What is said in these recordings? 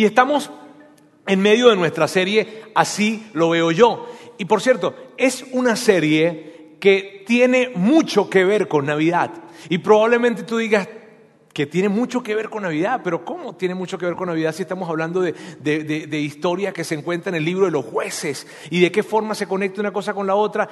Y estamos en medio de nuestra serie Así lo veo yo. Y por cierto, es una serie que tiene mucho que ver con Navidad. Y probablemente tú digas que tiene mucho que ver con Navidad, pero ¿cómo tiene mucho que ver con Navidad si estamos hablando de, de historia que se encuentra en el libro de los jueces y de qué forma se conecta una cosa con la otra?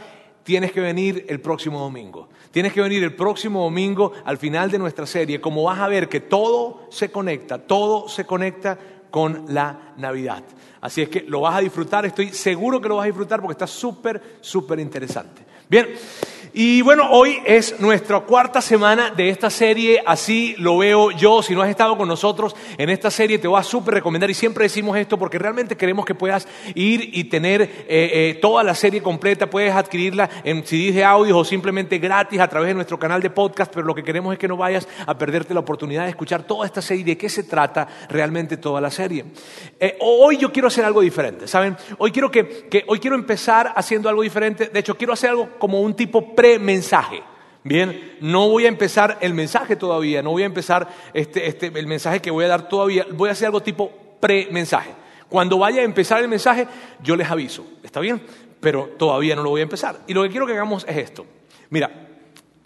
tienes que venir el próximo domingo. Tienes que venir el próximo domingo al final de nuestra serie, como vas a ver que todo se conecta, todo se conecta con la Navidad. Así es que lo vas a disfrutar, estoy seguro que lo vas a disfrutar porque está súper, súper interesante. Bien, y bueno, hoy es nuestra cuarta semana de esta serie, así lo veo yo. Si no has estado con nosotros en esta serie, te voy a súper recomendar y siempre decimos esto porque realmente queremos que puedas ir y tener eh, eh, toda la serie completa. Puedes adquirirla en CDs de audio o simplemente gratis a través de nuestro canal de podcast, pero lo que queremos es que no vayas a perderte la oportunidad de escuchar toda esta serie de qué se trata realmente toda la serie. Eh, hoy yo quiero hacer algo diferente, ¿saben? Hoy quiero, que, que, hoy quiero empezar haciendo algo diferente. De hecho, quiero hacer algo como un tipo pre-mensaje. Bien, no voy a empezar el mensaje todavía, no voy a empezar este, este, el mensaje que voy a dar todavía, voy a hacer algo tipo pre-mensaje. Cuando vaya a empezar el mensaje, yo les aviso, ¿está bien? Pero todavía no lo voy a empezar. Y lo que quiero que hagamos es esto. Mira,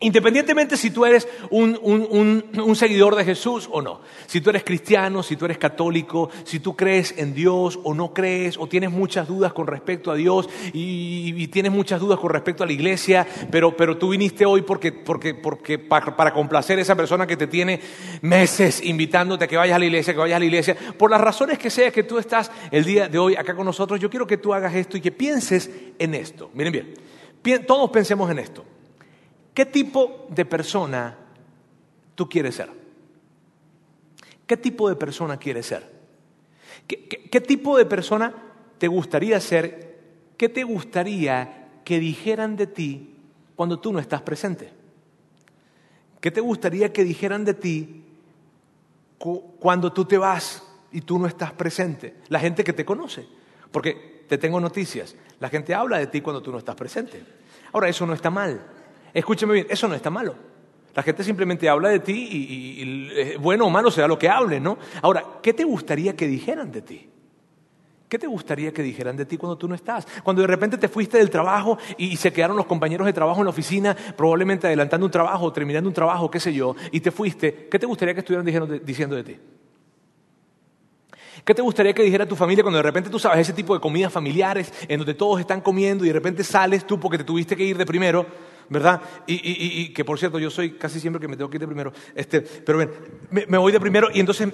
Independientemente si tú eres un, seguidor de Jesús o no, si tú eres cristiano, si tú eres católico, si tú crees en Dios o no crees, o tienes muchas dudas con respecto a Dios y, tienes muchas dudas con respecto a la iglesia, pero, pero tú viniste hoy porque, porque, porque para, para, complacer a esa persona que te tiene meses invitándote a que vayas a la iglesia, que vayas a la iglesia, por las razones que sea que tú estás el día de hoy acá con nosotros, yo quiero que tú hagas esto y que pienses en esto. Miren bien, todos pensemos en esto. ¿Qué tipo de persona tú quieres ser? ¿Qué tipo de persona quieres ser? ¿Qué, tipo de persona te gustaría ser? ¿Qué te gustaría que dijeran de ti cuando tú no estás presente? ¿Qué te gustaría que dijeran de ti cuando tú te vas y tú no estás presente? La gente que te conoce. Porque te tengo noticias. La gente habla de ti cuando tú no estás presente. Ahora, eso no está mal. Escúcheme bien, eso no está malo. La gente simplemente habla de ti y, eh, bueno o malo será lo que hable, ¿no? Ahora, ¿qué te gustaría que dijeran de ti? ¿Qué te gustaría que dijeran de ti cuando tú no estás? Cuando de repente te fuiste del trabajo y, se quedaron los compañeros de trabajo en la oficina, probablemente adelantando un trabajo terminando un trabajo, qué sé yo, y te fuiste, ¿qué te gustaría que estuvieran diciendo de ti? ¿Qué te gustaría que dijera tu familia cuando de repente tú sabes ese tipo de comidas familiares en donde todos están comiendo y de repente sales tú porque te tuviste que ir de primero? ¿Verdad? Y, que por cierto, yo soy casi siempre que me tengo que ir de primero. Este, pero ven, me, voy de primero y entonces,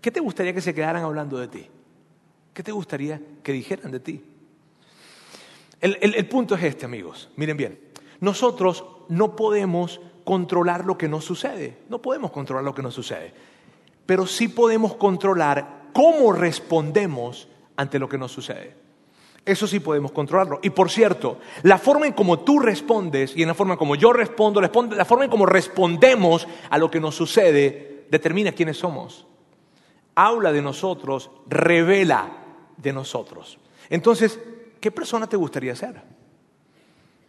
¿qué te gustaría que se quedaran hablando de ti? ¿Qué te gustaría que dijeran de ti? el punto es este, amigos. Miren bien, nosotros no podemos controlar lo que nos sucede. No podemos controlar lo que nos sucede. Pero sí podemos controlar cómo respondemos ante lo que nos sucede. Eso sí podemos controlarlo. Y por cierto, la forma en como tú respondes y en la forma en como yo respondo, la forma en como respondemos a lo que nos sucede, determina quiénes somos. Habla de nosotros, revela de nosotros. Entonces, ¿qué persona te gustaría ser?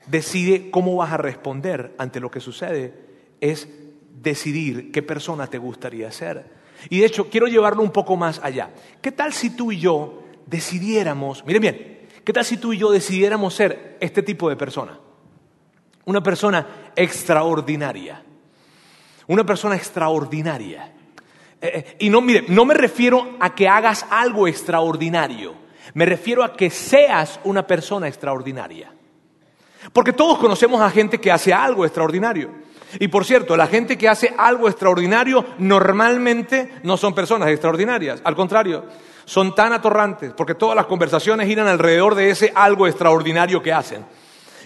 Decide cómo vas a responder ante lo que sucede. Es decidir qué persona te gustaría ser. Y de hecho, quiero llevarlo un poco más allá. ¿Qué tal si tú y yo decidiéramos, miren bien, ¿Qué tal si tú y yo decidiéramos ser este tipo de persona? Una persona extraordinaria. Una persona extraordinaria. Eh, eh, y no, mire, no me refiero a que hagas algo extraordinario. Me refiero a que seas una persona extraordinaria. Porque todos conocemos a gente que hace algo extraordinario. Y por cierto, la gente que hace algo extraordinario normalmente no son personas extraordinarias. Al contrario, son tan atorrantes, porque todas las conversaciones giran alrededor de ese algo extraordinario que hacen.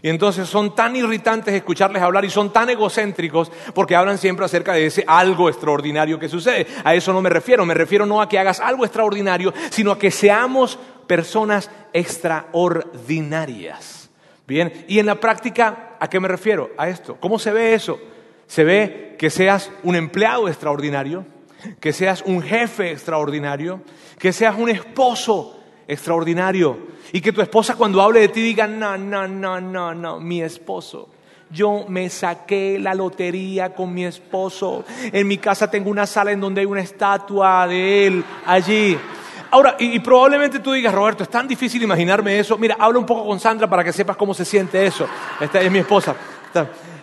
Y entonces son tan irritantes escucharles hablar y son tan egocéntricos porque hablan siempre acerca de ese algo extraordinario que sucede. A eso no me refiero, me refiero no a que hagas algo extraordinario, sino a que seamos personas extraordinarias. Bien, y en la práctica, ¿a qué me refiero? A esto. ¿Cómo se ve eso? Se ve que seas un empleado extraordinario, que seas un jefe extraordinario, que seas un esposo extraordinario y que tu esposa cuando hable de ti diga, no, no, no, no, no, mi esposo. Yo me saqué la lotería con mi esposo. En mi casa tengo una sala en donde hay una estatua de él allí. Ahora, y, probablemente tú digas, Roberto, es tan difícil imaginarme eso. Mira, habla un poco con Sandra para que sepas cómo se siente eso. Esta es mi esposa.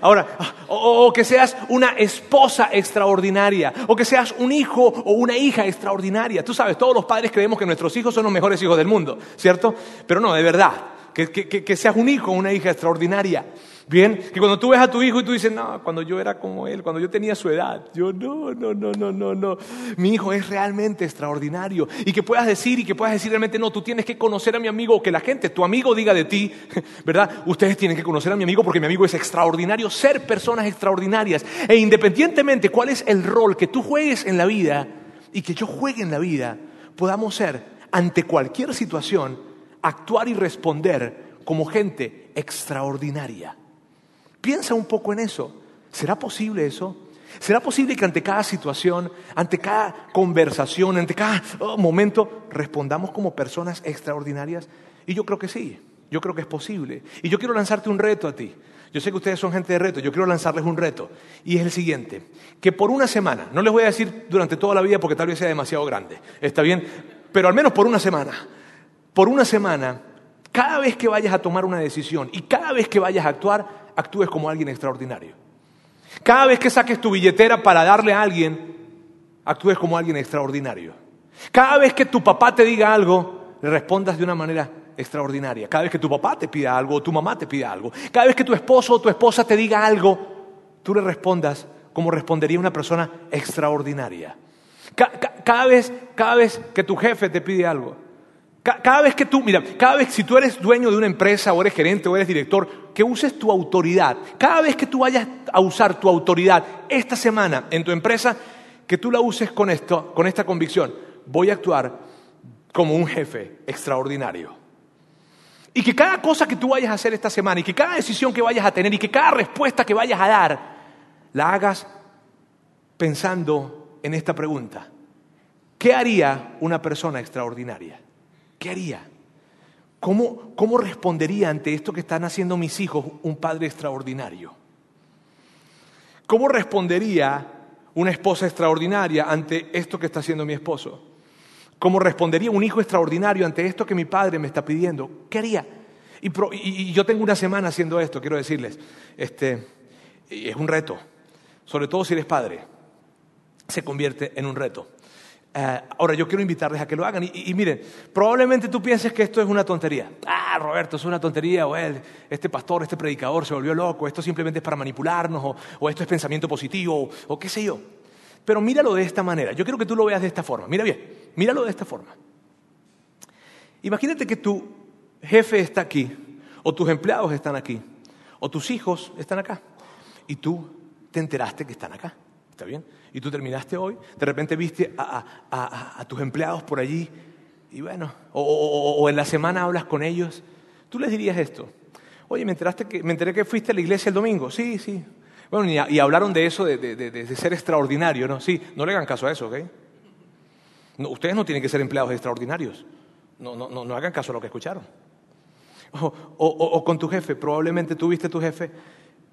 Ahora, o, o que seas una esposa extraordinaria, o que seas un hijo o una hija extraordinaria. Tú sabes, todos los padres creemos que nuestros hijos son los mejores hijos del mundo, ¿cierto? Pero no, de verdad, que, que- que- que seas un hijo o una hija extraordinaria. Bien, que cuando tú ves a tu hijo y tú dices, no, cuando yo era como él, cuando yo tenía su edad, yo no, no, no, no, no, no. Mi hijo es realmente extraordinario. Y que puedas decir y que puedas decir realmente, no, tú tienes que conocer a mi amigo, o que la gente, tu amigo diga de ti, ¿verdad? Ustedes tienen que conocer a mi amigo porque mi amigo es extraordinario, ser personas extraordinarias. E independientemente cuál es el rol que tú juegues en la vida y que yo juegue en la vida, podamos ser, ante cualquier situación, actuar y responder como gente extraordinaria. Piensa un poco en eso. ¿Será posible eso? ¿Será posible que ante cada situación, ante cada conversación, ante cada oh, momento, respondamos como personas extraordinarias? Y yo creo que sí, yo creo que es posible. Y yo quiero lanzarte un reto a ti. Yo sé que ustedes son gente de reto, yo quiero lanzarles un reto. Y es el siguiente, que por una semana, no les voy a decir durante toda la vida porque tal vez sea demasiado grande, ¿está bien? Pero al menos por una semana, por una semana, cada vez que vayas a tomar una decisión y cada vez que vayas a actuar, actúes como alguien extraordinario. Cada vez que saques tu billetera para darle a alguien, actúes como alguien extraordinario. Cada vez que tu papá te diga algo, le respondas de una manera extraordinaria. Cada vez que tu papá te pida algo o tu mamá te pida algo. Cada vez que tu esposo o tu esposa te diga algo, tú le respondas como respondería una persona extraordinaria. Ca- ca- cada, vez, cada vez que tu jefe te pide algo, cada vez que tú, mira, cada vez si tú eres dueño de una empresa o eres gerente o eres director, que uses tu autoridad. Cada vez que tú vayas a usar tu autoridad esta semana en tu empresa, que tú la uses con esto, con esta convicción. Voy a actuar como un jefe extraordinario. Y que cada cosa que tú vayas a hacer esta semana y que cada decisión que vayas a tener y que cada respuesta que vayas a dar, la hagas pensando en esta pregunta. ¿Qué haría una persona extraordinaria? ¿Qué haría? ¿Cómo, ¿Cómo respondería ante esto que están haciendo mis hijos un padre extraordinario? ¿Cómo respondería una esposa extraordinaria ante esto que está haciendo mi esposo? ¿Cómo respondería un hijo extraordinario ante esto que mi padre me está pidiendo? ¿Qué haría? Y, yo tengo una semana haciendo esto, quiero decirles. Este, es un reto, sobre todo si eres padre. Se convierte en un reto. Eh, ahora, yo quiero invitarles a que lo hagan. Y, y- miren, probablemente tú pienses que esto es una tontería. Ah, Roberto, es una tontería. O él, este pastor, este predicador se volvió loco. Esto simplemente es para manipularnos. O, o esto es pensamiento positivo. O, o qué sé yo. Pero míralo de esta manera. Yo quiero que tú lo veas de esta forma. Mira bien, míralo de esta forma. Imagínate que tu jefe está aquí, o tus empleados están aquí, o tus hijos están acá, y tú te enteraste que están acá. ¿Está bien? Y tú terminaste hoy, de repente viste a, tus empleados por allí, y bueno, o, en la semana hablas con ellos, tú les dirías esto. Oye, me, enteraste que, me enteré que fuiste a la iglesia el domingo. Sí, sí. Bueno, y, hablaron de eso, de, ser extraordinario, ¿no? Sí, no le hagan caso a eso, ¿ok? Ustedes no tienen que ser empleados extraordinarios. No, no, no, no hagan caso a lo que escucharon. O, con tu jefe, probablemente tú viste tu jefe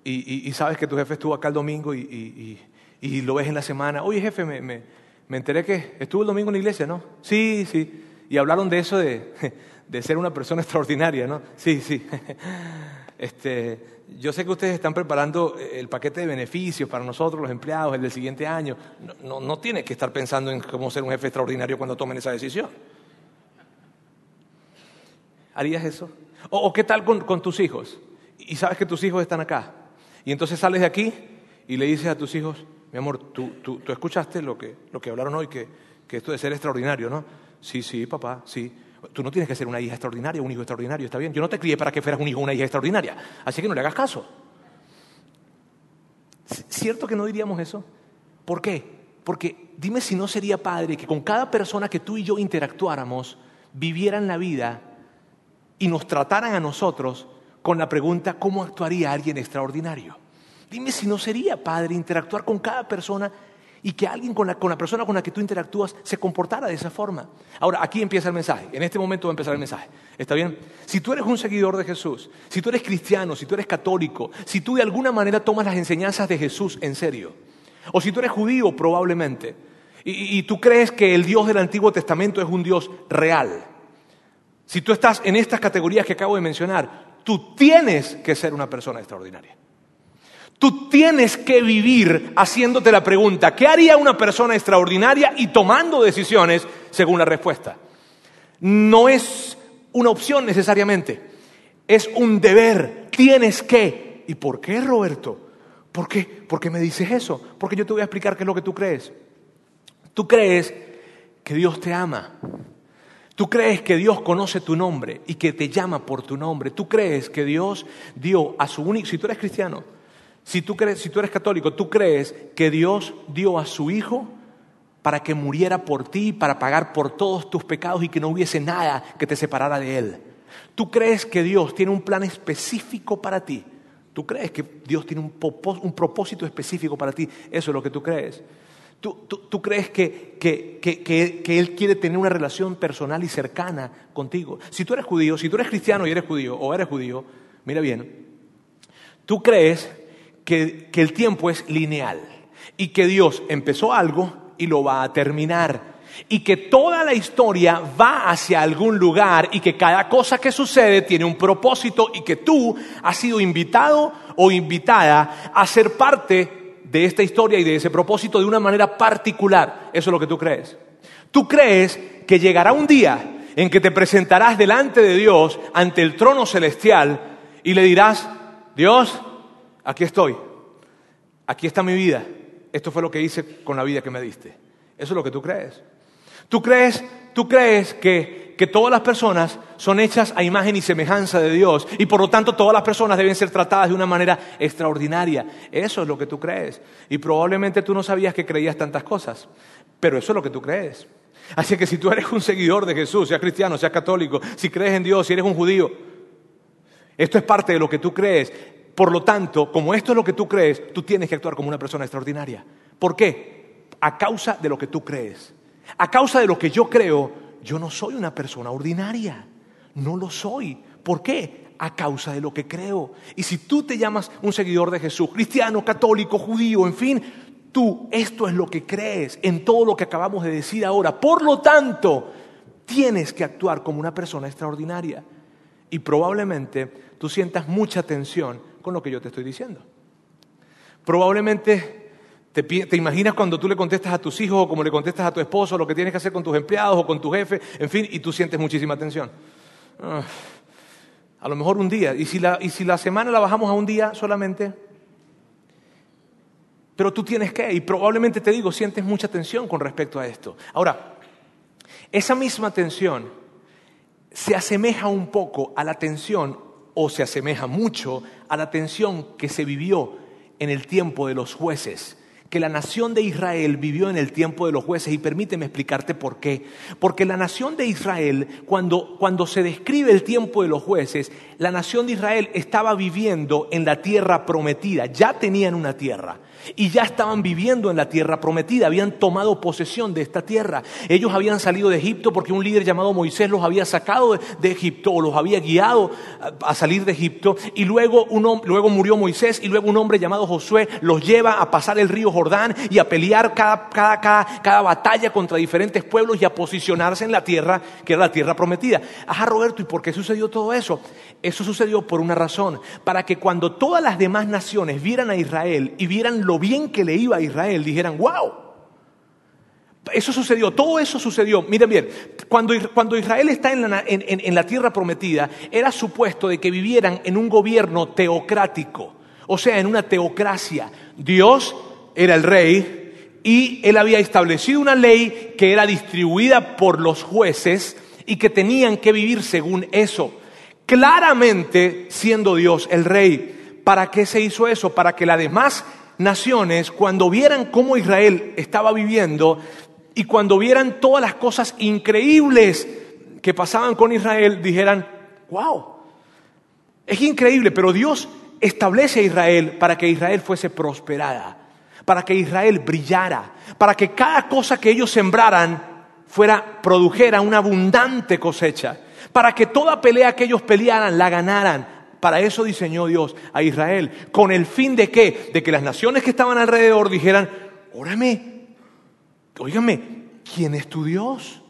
y sabes que tu jefe estuvo acá el domingo y, y- lo ves en la semana. Oye, jefe, me, me- me enteré que estuvo el domingo en la iglesia, ¿no? Sí, sí. Y hablaron de eso de, de ser una persona extraordinaria, ¿no? Sí, sí. Este, yo sé que ustedes están preparando el paquete de beneficios para nosotros, los empleados, el del siguiente año. No, no, no tienes que estar pensando en cómo ser un jefe extraordinario cuando tomen esa decisión. ¿Harías eso? ¿O, o qué tal con, con tus hijos? Y sabes que tus hijos están acá. Y entonces sales de aquí y le dices a tus hijos, mi amor, tú, tú, tú escuchaste lo que, lo que hablaron hoy, que, que esto de ser extraordinario, ¿no? Sí, sí, papá, sí. Tú no tienes que ser una hija extraordinaria, un hijo extraordinario, está bien. Yo no te crié para que fueras un hijo o una hija extraordinaria. Así que no le hagas caso. ¿Cierto que no diríamos eso? ¿Por qué? Porque dime si no sería padre que con cada persona que tú y yo interactuáramos, vivieran la vida y nos trataran a nosotros con la pregunta, ¿cómo actuaría alguien extraordinario? Dime si no sería padre interactuar con cada persona y que alguien con la, con la persona con la que tú interactúas se comportara de esa forma. Ahora, aquí empieza el mensaje. En este momento va a empezar el mensaje. ¿Está bien? Si tú eres un seguidor de Jesús, si tú eres cristiano, si tú eres católico, si tú de alguna manera tomas las enseñanzas de Jesús en serio, o si tú eres judío probablemente, y, y tú crees que el Dios del Antiguo Testamento es un Dios real, si tú estás en estas categorías que acabo de mencionar, tú tienes que ser una persona extraordinaria. Tú tienes que vivir haciéndote la pregunta, ¿qué haría una persona extraordinaria? Y tomando decisiones según la respuesta. No es una opción necesariamente, es un deber. Tienes que. ¿Y por qué, Roberto? ¿Por qué? ¿Por qué me dices eso? Porque yo te voy a explicar qué es lo que tú crees. Tú crees que Dios te ama. Tú crees que Dios conoce tu nombre y que te llama por tu nombre. Tú crees que Dios dio a su único, si tú eres cristiano, si tú, crees, si tú eres católico, tú crees que Dios dio a su Hijo para que muriera por ti, para pagar por todos tus pecados y que no hubiese nada que te separara de Él. Tú crees que Dios tiene un plan específico para ti. Tú crees que Dios tiene un, un propósito específico para ti. Eso es lo que tú crees. ¿Tú, crees que, que, Él quiere tener una relación personal y cercana contigo? Si tú eres judío, si tú eres cristiano y eres judío, o eres judío, mira bien, tú crees que, el tiempo es lineal y que Dios empezó algo y lo va a terminar y que toda la historia va hacia algún lugar y que cada cosa que sucede tiene un propósito y que tú has sido invitado o invitada a ser parte de esta historia y de ese propósito de una manera particular. Eso es lo que tú crees. Tú crees que llegará un día en que te presentarás delante de Dios, ante el trono celestial, y le dirás, Dios, aquí estoy, aquí está mi vida, esto fue lo que hice con la vida que me diste. Eso es lo que tú crees. Tú crees, tú crees que que todas las personas son hechas a imagen y semejanza de Dios y por lo tanto todas las personas deben ser tratadas de una manera extraordinaria. Eso es lo que tú crees. Y probablemente tú no sabías que creías tantas cosas, pero eso es lo que tú crees. Así que si tú eres un seguidor de Jesús, seas cristiano, seas católico, si crees en Dios, si eres un judío, esto es parte de lo que tú crees. Por lo tanto, como esto es lo que tú crees, tú tienes que actuar como una persona extraordinaria. ¿Por qué? A causa de lo que tú crees. A causa de lo que yo creo, yo no soy una persona ordinaria, no lo soy. ¿Por qué? A causa de lo que creo. Y si tú te llamas un seguidor de Jesús, cristiano, católico, judío, en fin, tú esto es lo que crees en todo lo que acabamos de decir ahora. Por lo tanto, tienes que actuar como una persona extraordinaria. Y probablemente tú sientas mucha tensión con lo que yo te estoy diciendo. Probablemente ¿Te, imaginas cuando tú le contestas a tus hijos o como le contestas a tu esposo lo que tienes que hacer con tus empleados o con tu jefe, en fin, y tú sientes muchísima tensión? Ah, a lo mejor un día. ¿Y si, la, ¿Y si la semana la bajamos a un día solamente? Pero tú tienes que, y probablemente te digo, sientes mucha tensión con respecto a esto. Ahora, esa misma tensión se asemeja un poco a la tensión, o se asemeja mucho a la tensión que se vivió en el tiempo de los jueces. Que la nación de Israel vivió en el tiempo de los jueces. Y permíteme explicarte por qué. Porque la nación de Israel, cuando, cuando se describe el tiempo de los jueces, la nación de Israel estaba viviendo en la tierra prometida, ya tenían una tierra y ya estaban viviendo en la tierra prometida, habían tomado posesión de esta tierra. Ellos habían salido de Egipto porque un líder llamado Moisés los había sacado de, Egipto o los había guiado a, salir de Egipto y luego, luego murió Moisés y luego un hombre llamado Josué los lleva a pasar el río Jordán y a pelear cada, cada, cada batalla contra diferentes pueblos y a posicionarse en la tierra que era la tierra prometida. Ajá, Roberto, ¿y por qué sucedió todo eso? Eso sucedió por una razón, para que cuando todas las demás naciones vieran a Israel y vieran lo bien que le iba a Israel, dijeran, wow, eso sucedió, todo eso sucedió. Miren bien, cuando, cuando Israel está en la, en la, tierra prometida, era supuesto de que vivieran en un gobierno teocrático, o sea, en una teocracia. Dios era el rey y él había establecido una ley que era distribuida por los jueces y que tenían que vivir según eso. Claramente siendo Dios el rey. ¿Para qué se hizo eso? Para que la demás naciones, cuando vieran cómo Israel estaba viviendo y cuando vieran todas las cosas increíbles que pasaban con Israel, dijeran, wow, es increíble, pero Dios establece a Israel para que Israel fuese prosperada, para que Israel brillara, para que cada cosa que ellos sembraran fuera, produjera una abundante cosecha, para que toda pelea que ellos pelearan la ganaran, para eso diseñó Dios a Israel. ¿Con el fin de qué? De que las naciones que estaban alrededor dijeran, órame, Óigame, ¿quién es tu Dios?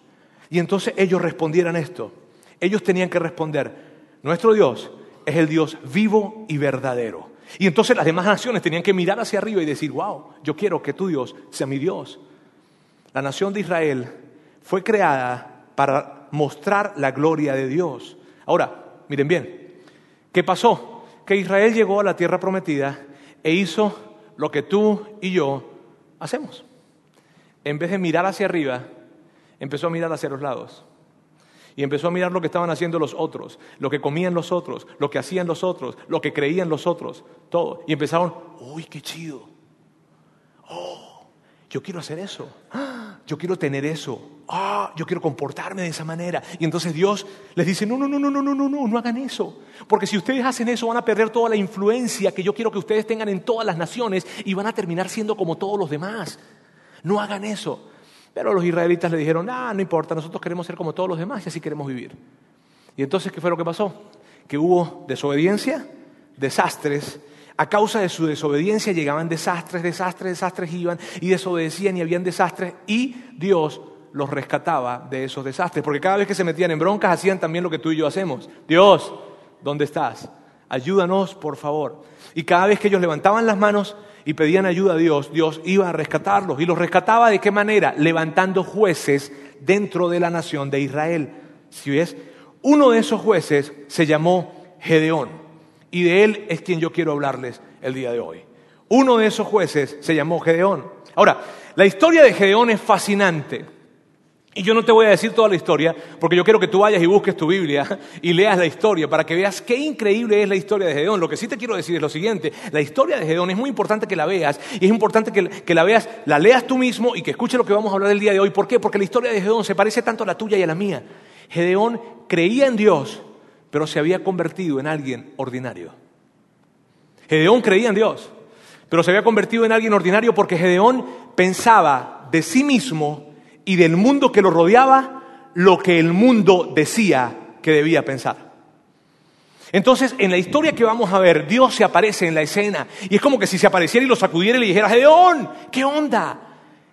Y entonces ellos respondieran esto. Ellos tenían que responder, nuestro Dios es el Dios vivo y verdadero. Y entonces las demás naciones tenían que mirar hacia arriba y decir, wow, yo quiero que tu Dios sea mi Dios. La nación de Israel fue creada para mostrar la gloria de Dios. Ahora, miren bien, ¿qué pasó? Que Israel llegó a la tierra prometida e hizo lo que tú y yo hacemos. En vez de mirar hacia arriba, empezó a mirar hacia los lados. Y empezó a mirar lo que estaban haciendo los otros, lo que comían los otros, lo que hacían los otros, lo que creían los otros, todo. Y empezaron, uy, qué chido. Oh, yo quiero hacer eso. Yo quiero tener eso. Ah, yo quiero comportarme de esa manera. Y entonces Dios les dice, no, no, no, no, no, no, no, no, no hagan eso. Porque si ustedes hacen eso van a perder toda la influencia que yo quiero que ustedes tengan en todas las naciones y van a terminar siendo como todos los demás. No hagan eso. Pero los israelitas le dijeron, ah, no importa, nosotros queremos ser como todos los demás y así queremos vivir. Y entonces, ¿qué fue lo que pasó? Que hubo desobediencia, desastres. A causa de su desobediencia llegaban desastres, desastres, desastres iban y desobedecían y habían desastres y Dios los rescataba de esos desastres. Porque cada vez que se metían en broncas hacían también lo que tú y yo hacemos. Dios, ¿dónde estás? Ayúdanos, por favor. Y cada vez que ellos levantaban las manos, y pedían ayuda a Dios, Dios iba a rescatarlos. ¿Y los rescataba de qué manera? Levantando jueces dentro de la nación de Israel. Si ves, uno de esos jueces se llamó Gedeón. Y de él es quien yo quiero hablarles el día de hoy. Uno de esos jueces se llamó Gedeón. Ahora, la historia de Gedeón es fascinante. Y yo no te voy a decir toda la historia, porque yo quiero que tú vayas y busques tu Biblia y leas la historia para que veas qué increíble es la historia de Gedeón. Lo que sí te quiero decir es lo siguiente, la historia de Gedeón es muy importante que la veas y es importante que, la veas, la leas tú mismo y que escuches lo que vamos a hablar el día de hoy. ¿Por qué? Porque la historia de Gedeón se parece tanto a la tuya y a la mía. Gedeón creía en Dios, pero se había convertido en alguien ordinario. Gedeón creía en Dios, pero se había convertido en alguien ordinario porque Gedeón pensaba de sí mismo y del mundo que lo rodeaba lo que el mundo decía que debía pensar. Entonces, en la historia que vamos a ver, Dios se aparece en la escena y es como que si se apareciera y lo sacudiera y le dijera, Gedeón, ¿qué onda?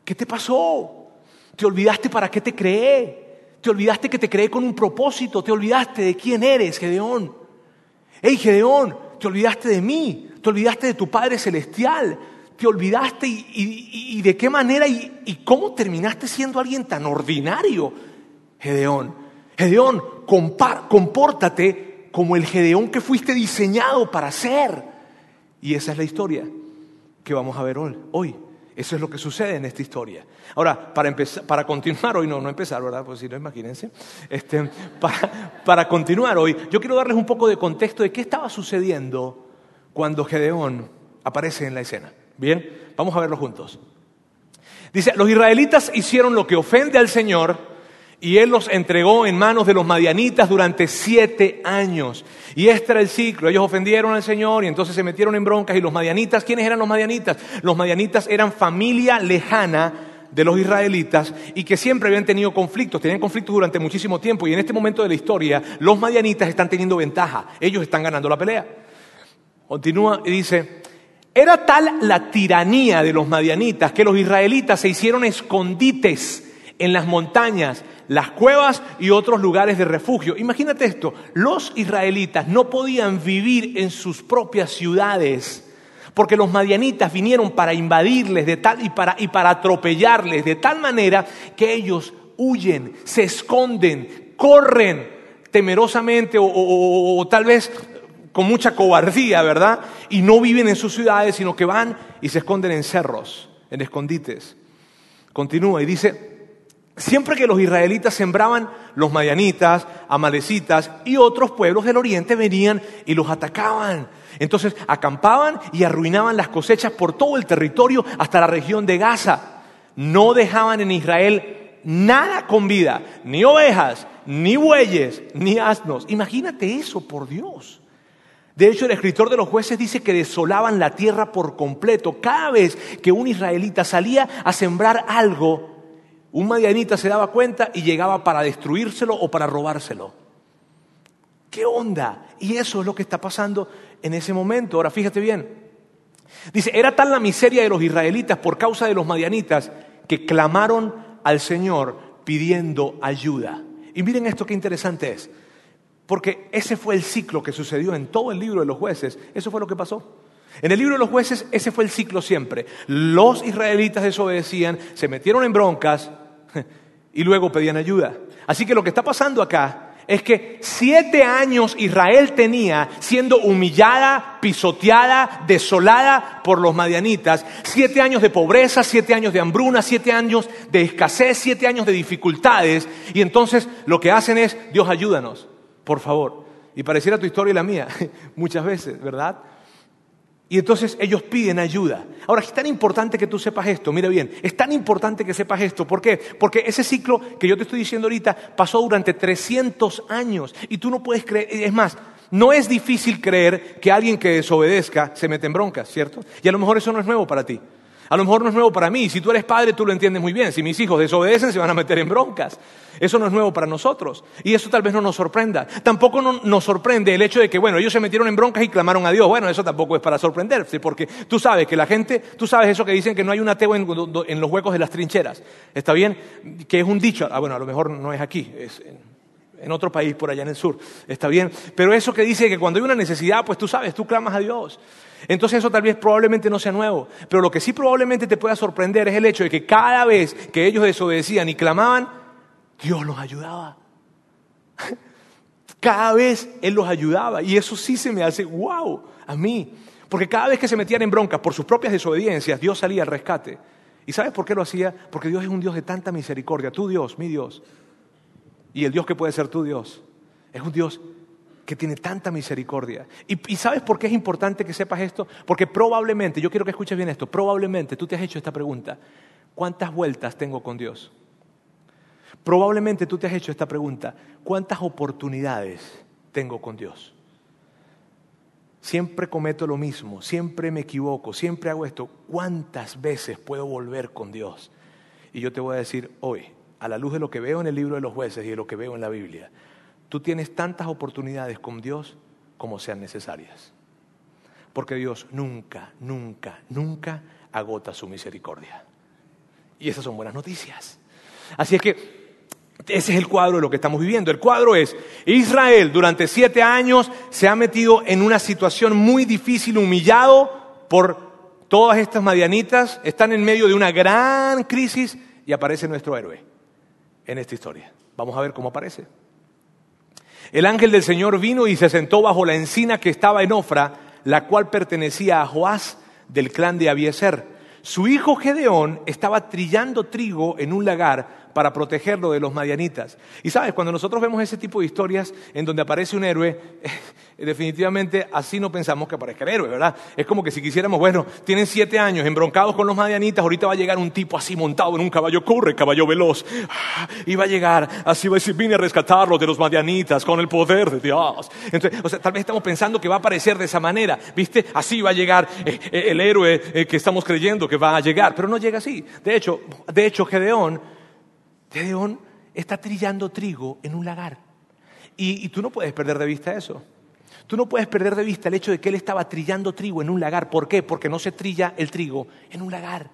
¿Qué te pasó? ¿Te olvidaste para qué te creé? ¿Te olvidaste que te creé con un propósito? ¿Te olvidaste de quién eres, Gedeón? Hey, Gedeón, te olvidaste de mí, te olvidaste de tu Padre Celestial, te olvidaste y, de qué manera y, cómo terminaste siendo alguien tan ordinario, Gedeón. Gedeón, compórtate como el Gedeón que fuiste diseñado para ser. Y esa es la historia que vamos a ver hoy. Eso es lo que sucede en esta historia. Ahora, para, empezar, para continuar hoy, no, no empezar, ¿verdad? Pues si no, imagínense. Este, para, para continuar hoy, yo quiero darles un poco de contexto de qué estaba sucediendo cuando Gedeón aparece en la escena. Bien, vamos a verlo juntos. Dice, los israelitas hicieron lo que ofende al Señor y Él los entregó en manos de los madianitas durante siete años. Y este era el ciclo. Ellos ofendieron al Señor y entonces se metieron en broncas. Y los madianitas, ¿quiénes eran los madianitas? Los madianitas eran familia lejana de los israelitas y que siempre habían tenido conflictos, tenían conflictos durante muchísimo tiempo y en este momento de la historia los madianitas están teniendo ventaja, ellos están ganando la pelea. Continúa y dice, era tal la tiranía de los madianitas que los israelitas se hicieron escondites en las montañas, las cuevas y otros lugares de refugio. Imagínate esto, los israelitas no podían vivir en sus propias ciudades porque los madianitas vinieron para invadirles de tal y para, y para atropellarles de tal manera que ellos huyen, se esconden, corren temerosamente o tal vez con mucha cobardía, ¿verdad? Y no viven en sus ciudades, sino que van y se esconden en cerros, en escondites. Continúa y dice, siempre que los israelitas sembraban, los madianitas, amalecitas y otros pueblos del oriente venían y los atacaban. Entonces acampaban y arruinaban las cosechas por todo el territorio hasta la región de Gaza. No dejaban en Israel nada con vida, ni ovejas, ni bueyes, ni asnos. Imagínate eso, por Dios. De hecho, el escritor de los jueces dice que desolaban la tierra por completo. Cada vez que un israelita salía a sembrar algo, un madianita se daba cuenta y llegaba para destruírselo o para robárselo. ¿Qué onda? Y eso es lo que está pasando en ese momento. Ahora, fíjate bien. Dice, era tal la miseria de los israelitas por causa de los madianitas que clamaron al Señor pidiendo ayuda. Y miren esto qué interesante es, porque ese fue el ciclo que sucedió en todo el libro de los jueces, eso fue lo que pasó. En el libro de los jueces ese fue el ciclo siempre. Los israelitas desobedecían, se metieron en broncas y luego pedían ayuda. Así que lo que está pasando acá es que siete años Israel tenía siendo humillada, pisoteada, desolada por los madianitas. Siete años de pobreza, siete años de hambruna, siete años de escasez, siete años de dificultades. Y entonces lo que hacen es, Dios ayúdanos, por favor. Y pareciera tu historia y la mía, muchas veces, ¿verdad? Y entonces ellos piden ayuda. Ahora, es tan importante que tú sepas esto, mira bien, es tan importante que sepas esto. ¿Por qué? Porque ese ciclo que yo te estoy diciendo ahorita pasó durante 300 años y tú no puedes creer, es más, no es difícil creer que alguien que desobedezca se mete en broncas, ¿cierto? Y a lo mejor eso no es nuevo para ti. A lo mejor no es nuevo para mí. Si tú eres padre, tú lo entiendes muy bien. Si mis hijos desobedecen, se van a meter en broncas. Eso no es nuevo para nosotros. Y eso tal vez no nos sorprenda. Tampoco nos sorprende el hecho de que, bueno, ellos se metieron en broncas y clamaron a Dios. Bueno, eso tampoco es para sorprenderse, porque tú sabes que la gente, tú sabes eso que dicen que no hay un ateo en, los huecos de las trincheras. ¿Está bien? Que es un dicho. Ah, bueno, a lo mejor no es aquí. Es en otro país por allá en el sur. ¿Está bien? Pero eso que dice que cuando hay una necesidad, pues tú sabes, tú clamas a Dios. Entonces eso tal vez probablemente no sea nuevo. Pero lo que sí probablemente te pueda sorprender es el hecho de que cada vez que ellos desobedecían y clamaban, Dios los ayudaba. Cada vez Él los ayudaba. Y eso sí se me hace wow a mí. Porque cada vez que se metían en broncas por sus propias desobediencias, Dios salía al rescate. ¿Y sabes por qué lo hacía? Porque Dios es un Dios de tanta misericordia. Tú Dios, mi Dios. Y el Dios que puede ser tu Dios es un Dios que tiene tanta misericordia. Y, sabes por qué es importante que sepas esto? Porque probablemente, yo quiero que escuches bien esto, probablemente tú te has hecho esta pregunta, ¿cuántas vueltas tengo con Dios? Probablemente tú te has hecho esta pregunta, ¿cuántas oportunidades tengo con Dios? Siempre cometo lo mismo, siempre me equivoco, siempre hago esto. ¿Cuántas veces puedo volver con Dios? Y yo te voy a decir hoy, a la luz de lo que veo en el libro de los jueces y de lo que veo en la Biblia, tú tienes tantas oportunidades con Dios como sean necesarias. Porque Dios nunca, nunca, nunca agota su misericordia. Y esas son buenas noticias. Así es que ese es el cuadro de lo que estamos viviendo. El cuadro es, Israel durante siete años se ha metido en una situación muy difícil, humillado por todas estas madianitas, están en medio de una gran crisis y aparece nuestro héroe en esta historia. Vamos a ver cómo aparece. El ángel del Señor vino y se sentó bajo la encina que estaba en Ofra, la cual pertenecía a Joás del clan de Abieser. Su hijo Gedeón estaba trillando trigo en un lagar para protegerlo de los madianitas. Y sabes, cuando nosotros vemos ese tipo de historias en donde aparece un héroe, definitivamente así no pensamos que aparezca el héroe, ¿verdad? Es como que si quisiéramos, bueno, tienen siete años embroncados con los madianitas, ahorita va a llegar un tipo así montado en un caballo, corre, caballo veloz, y va a llegar, así va a decir, vine a rescatarlo de los madianitas con el poder de Dios. Entonces, o sea, tal vez estamos pensando que va a aparecer de esa manera, ¿viste? Así va a llegar eh, eh, el héroe eh, que estamos creyendo que va a llegar, pero no llega así. De hecho, de hecho, Gedeón Gedeón está trillando trigo en un lagar. Y, tú no puedes perder de vista eso. Tú no puedes perder de vista el hecho de que él estaba trillando trigo en un lagar. ¿Por qué? Porque no se trilla el trigo en un lagar.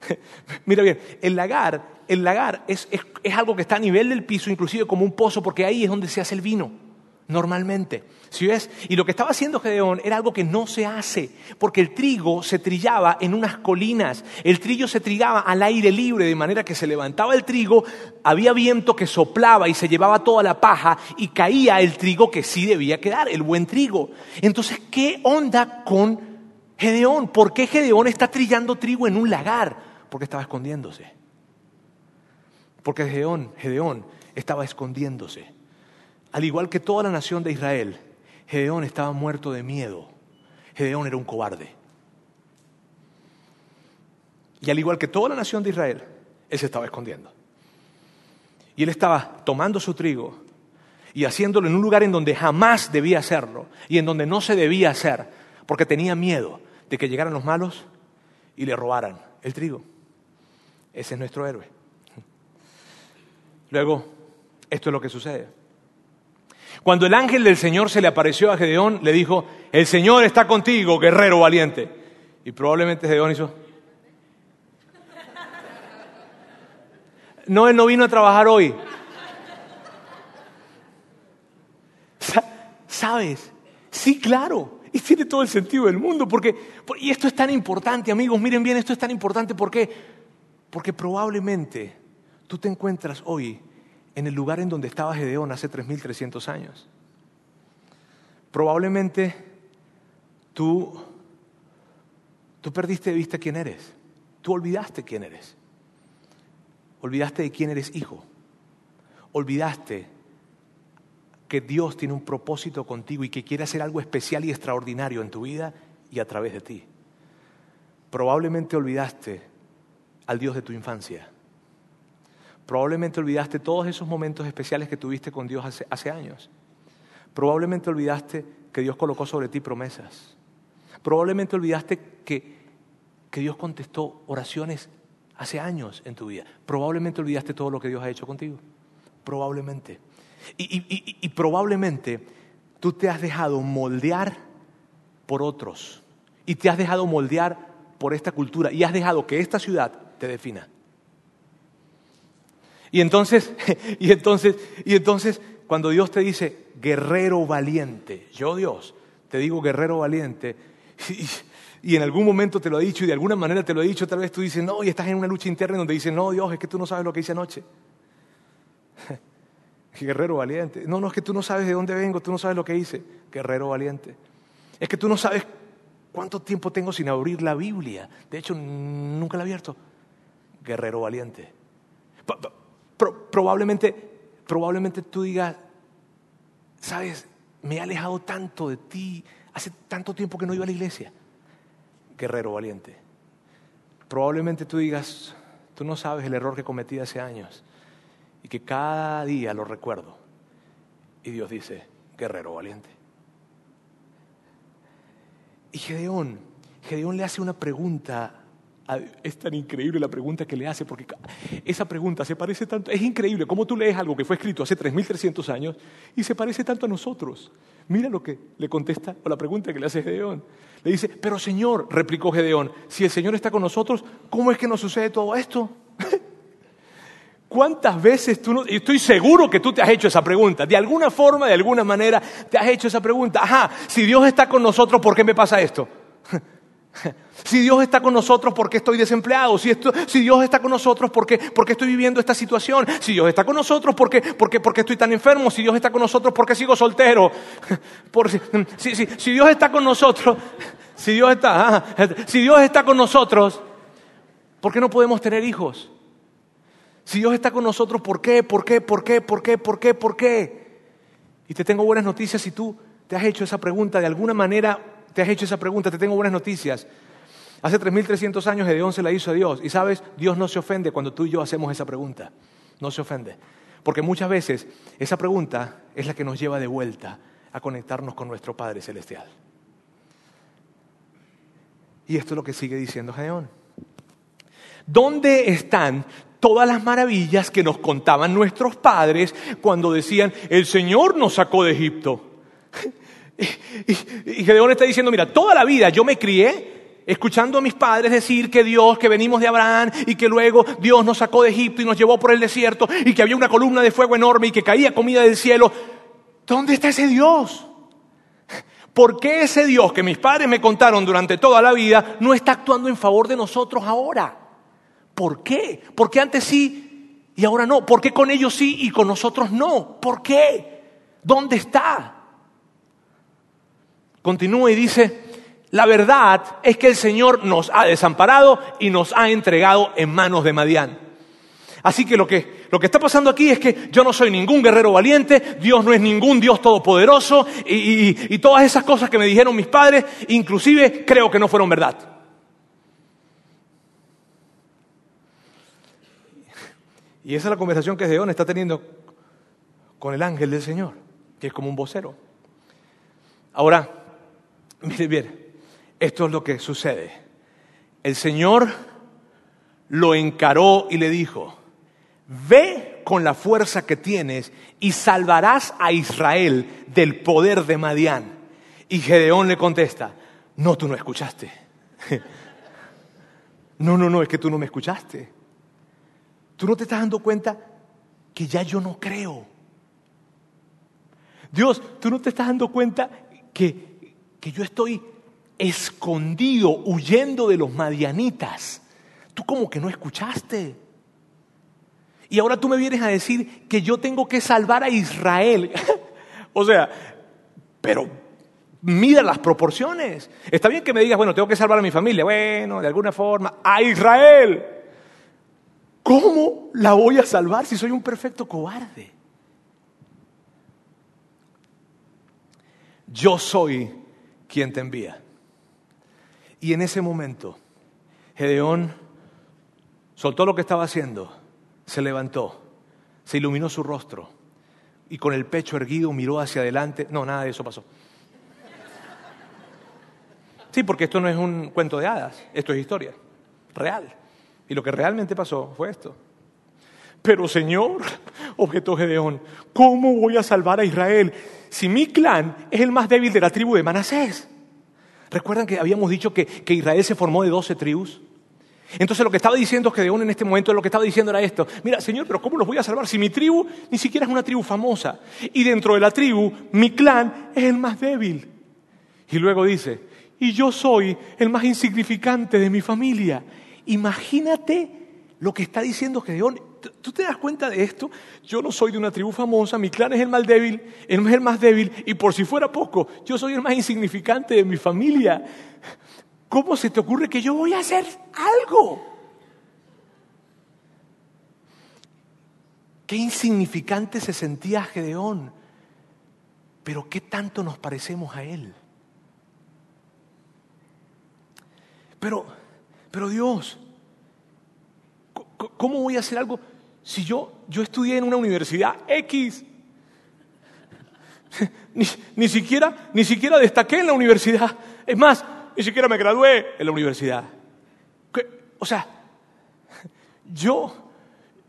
Mira bien, el lagar, el lagar es, algo que está a nivel del piso, inclusive como un pozo, porque ahí es donde se hace el vino normalmente. ¿Sí ves? Y lo que estaba haciendo Gedeón era algo que no se hace, porque el trigo se trillaba en unas colinas, el trigo se trigaba al aire libre, de manera que se levantaba el trigo, había viento que soplaba y se llevaba toda la paja y caía el trigo que sí debía quedar, el buen trigo. Entonces, ¿qué onda con Gedeón? ¿Por qué Gedeón está trillando trigo en un lagar? Porque estaba escondiéndose. Porque Gedeón, Gedeón estaba escondiéndose. Al igual que toda la nación de Israel, Gedeón estaba muerto de miedo. Gedeón era un cobarde. Y al igual que toda la nación de Israel, él se estaba escondiendo. Y él estaba tomando su trigo y haciéndolo en un lugar en donde jamás debía hacerlo y en donde no se debía hacer, porque tenía miedo de que llegaran los malos y le robaran el trigo. Ese es nuestro héroe. Luego, esto es lo que sucede. Cuando el ángel del Señor se le apareció a Gedeón, le dijo, el Señor está contigo, guerrero valiente. Y probablemente Gedeón hizo... No, él no vino a trabajar hoy. ¿Sabes? Sí, claro. Y tiene todo el sentido del mundo. Porque, y esto es tan importante, amigos. Miren bien, esto es tan importante. ¿Por qué? Porque probablemente tú te encuentras hoy en el lugar en donde estaba Gedeón hace 3.300 años. Probablemente tú, tú perdiste de vista quién eres. Tú olvidaste quién eres. Olvidaste de quién eres hijo. Olvidaste que Dios tiene un propósito contigo y que quiere hacer algo especial y extraordinario en tu vida y a través de ti. Probablemente olvidaste al Dios de tu infancia. Probablemente olvidaste todos esos momentos especiales que tuviste con Dios hace, años. Probablemente olvidaste que Dios colocó sobre ti promesas. Probablemente olvidaste que, que Dios contestó oraciones hace años en tu vida. Probablemente olvidaste todo lo que Dios ha hecho contigo. Probablemente. Y, probablemente tú te has dejado moldear por otros y te has dejado moldear por esta cultura y has dejado que esta ciudad te defina. Y entonces, y entonces, y entonces, cuando Dios te dice guerrero valiente, yo Dios te digo guerrero valiente, y, en algún momento te lo he dicho y de alguna manera te lo he dicho, tal vez tú dices, no, y estás en una lucha interna donde dices, no, Dios, es que tú no sabes lo que hice anoche. Guerrero valiente. No, no, es que tú no sabes de dónde vengo, tú no sabes lo que hice. Guerrero valiente. Es que tú no sabes cuánto tiempo tengo sin abrir la Biblia. De hecho, nunca la he abierto. Guerrero valiente. Probablemente, probablemente tú digas, sabes, me he alejado tanto de ti, hace tanto tiempo que no iba a la iglesia. Guerrero valiente. Probablemente tú digas, tú no sabes el error que cometí hace años y que cada día lo recuerdo. Y Dios dice, guerrero valiente. Y Gedeón, Gedeón le hace una pregunta. Es tan increíble la pregunta que le hace, porque esa pregunta se parece tanto, es increíble cómo tú lees algo que fue escrito hace 3.300 años y se parece tanto a nosotros. Mira lo que le contesta o la pregunta que le hace Gedeón. Le dice, pero Señor, replicó Gedeón, si el Señor está con nosotros, ¿cómo es que nos sucede todo esto? ¿Cuántas veces tú no, estoy seguro que tú te has hecho esa pregunta, de alguna forma, de alguna manera, te has hecho esa pregunta, ajá, si Dios está con nosotros, ¿por qué me pasa esto? Si Dios está con nosotros, ¿por qué estoy desempleado? Si, Dios está con nosotros, ¿por qué, estoy viviendo esta situación? Si Dios está con nosotros, ¿por qué, estoy tan enfermo? Si Dios está con nosotros, ¿por qué sigo soltero? si, Dios está con nosotros, si Dios está, si Dios está con nosotros, ¿por qué no podemos tener hijos? Si Dios está con nosotros, ¿por qué? ¿Por qué? ¿Por qué? ¿Por qué? ¿Por qué? ¿Por qué? Y te tengo buenas noticias si tú te has hecho esa pregunta, de alguna manera te has hecho esa pregunta, te tengo buenas noticias. Hace 3.300 años Gedeón se la hizo a Dios. Y sabes, Dios no se ofende cuando tú y yo hacemos esa pregunta. No se ofende. Porque muchas veces esa pregunta es la que nos lleva de vuelta a conectarnos con nuestro Padre Celestial. Y esto es lo que sigue diciendo Gedeón. ¿Dónde están todas las maravillas que nos contaban nuestros padres cuando decían, el Señor nos sacó de Egipto. Y, Gedeón está diciendo, mira, toda la vida yo me crié escuchando a mis padres decir que Dios, que venimos de Abraham y que luego Dios nos sacó de Egipto y nos llevó por el desierto y que había una columna de fuego enorme y que caía comida del cielo. ¿Dónde está ese Dios? ¿Por qué ese Dios que mis padres me contaron durante toda la vida no está actuando en favor de nosotros ahora? ¿Por qué? ¿Por qué antes sí y ahora no? ¿Por qué con ellos sí y con nosotros no? ¿Por qué? ¿Dónde está? Continúa y dice, la verdad es que el Señor nos ha desamparado y nos ha entregado en manos de Madián. Así que lo que, lo que está pasando aquí es que yo no soy ningún guerrero valiente, Dios no es ningún Dios todopoderoso y, todas esas cosas que me dijeron mis padres, inclusive creo que no fueron verdad. Y esa es la conversación que Gedeón está teniendo con el ángel del Señor, que es como un vocero. Ahora, mire bien, esto es lo que sucede. El Señor lo encaró y le dijo, ve con la fuerza que tienes y salvarás a Israel del poder de Madián. Y Gedeón le contesta, no, tú no escuchaste. No, no, no, es que tú no me escuchaste. tú no te estás dando cuenta que ya yo no creo. Dios, tú no te estás dando cuenta que, que yo estoy escondido, huyendo de los madianitas. Tú como que no escuchaste. Y ahora tú me vienes a decir que yo tengo que salvar a Israel. o sea, pero mira las proporciones. Está bien que me digas, bueno, tengo que salvar a mi familia. Bueno, de alguna forma, a Israel. ¿Cómo la voy a salvar si soy un perfecto cobarde? Yo soy quien te envía. Y en ese momento, Gedeón soltó lo que estaba haciendo, se levantó, se iluminó su rostro y con el pecho erguido miró hacia adelante. No, nada de eso pasó. Sí, porque esto no es un cuento de hadas, esto es historia, real. Y lo que realmente pasó fue esto. Pero Señor, objetó Gedeón, ¿cómo voy a salvar a Israel si mi clan es el más débil de la tribu de Manasés? ¿Recuerdan que habíamos dicho que, que Israel se formó de doce tribus? Entonces lo que estaba diciendo Gedeón en este momento, lo que estaba diciendo era esto. Mira, Señor, pero ¿cómo los voy a salvar si mi tribu ni siquiera es una tribu famosa? Y dentro de la tribu, mi clan es el más débil. Y luego dice, y yo soy el más insignificante de mi familia. Imagínate lo que está diciendo Gedeón. ¿Tú te das cuenta de esto? Yo no soy de una tribu famosa, mi clan es el más débil, es el más débil, y por si fuera poco, yo soy el más insignificante de mi familia. ¿Cómo se te ocurre que yo voy a hacer algo? Qué insignificante se sentía Gedeón, pero qué tanto nos parecemos a él. Pero, pero Dios, ¿cómo voy a hacer algo si yo, yo estudié en una universidad X? Ni, siquiera, ni siquiera destaqué en la universidad. Es más, ni siquiera me gradué en la universidad. O sea, yo,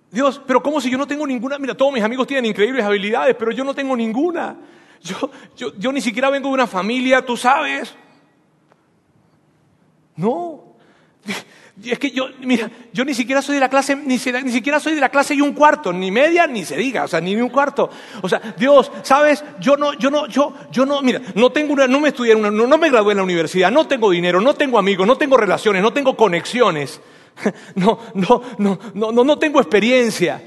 Dios, pero ¿cómo si yo no tengo ninguna? Mira, todos mis amigos tienen increíbles habilidades, pero yo no tengo ninguna. Yo, yo, yo ni siquiera vengo de una familia, tú sabes. No. Es que yo, mira, yo ni siquiera soy de la clase, ni, ni, siquiera soy de la clase y un cuarto, ni media, ni se diga, o sea, ni un cuarto. O sea, Dios, ¿sabes? Yo no, yo no, yo, yo no, mira, no tengo una, no me estudié, una, no, no me gradué en la universidad, no tengo dinero, no tengo amigos, no tengo relaciones, no tengo conexiones. No, no, no, no, no, tengo experiencia,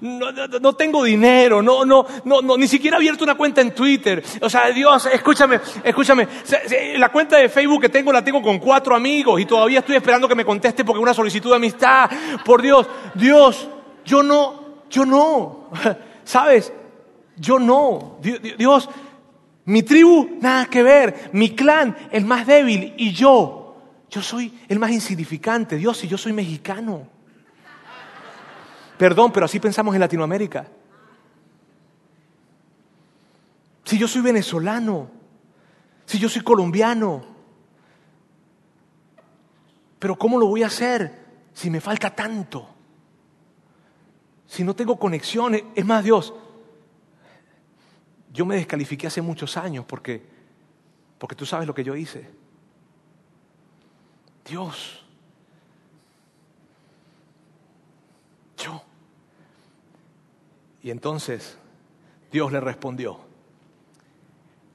no, no, no, tengo dinero, no, no, no, no, ni siquiera he abierto una cuenta en Twitter. O sea, Dios, escúchame, escúchame, la cuenta de Facebook que tengo la tengo con cuatro amigos y todavía estoy esperando que me conteste porque una solicitud de amistad. Por Dios, Dios, yo no, yo no, ¿sabes? Yo no, Dios, mi tribu, nada que ver, mi clan, el más débil y yo yo soy el más insignificante, Dios, si yo soy mexicano. Perdón, pero así pensamos en Latinoamérica. Si yo soy venezolano, si yo soy colombiano, pero ¿cómo lo voy a hacer si me falta tanto? Si no tengo conexiones, es más Dios, yo me descalifiqué hace muchos años porque, porque tú sabes lo que yo hice. Dios, yo. Y entonces Dios le respondió,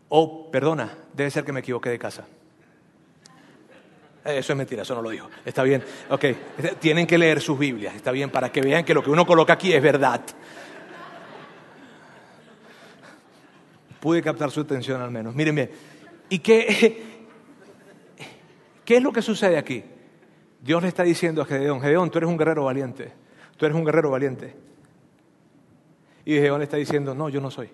oh, perdona, debe ser que me equivoqué de casa. Eso es mentira, eso no lo dijo. Está bien, ok. Tienen que leer sus Biblias, está bien, para que vean que lo que uno coloca aquí es verdad. Pude captar su atención al menos. Miren bien, ¿y qué, ¿Qué es lo que sucede aquí? Dios le está diciendo a Gedeón, Gedeón, tú eres un guerrero valiente, tú eres un guerrero valiente. Y Gedeón le está diciendo, no, yo no soy.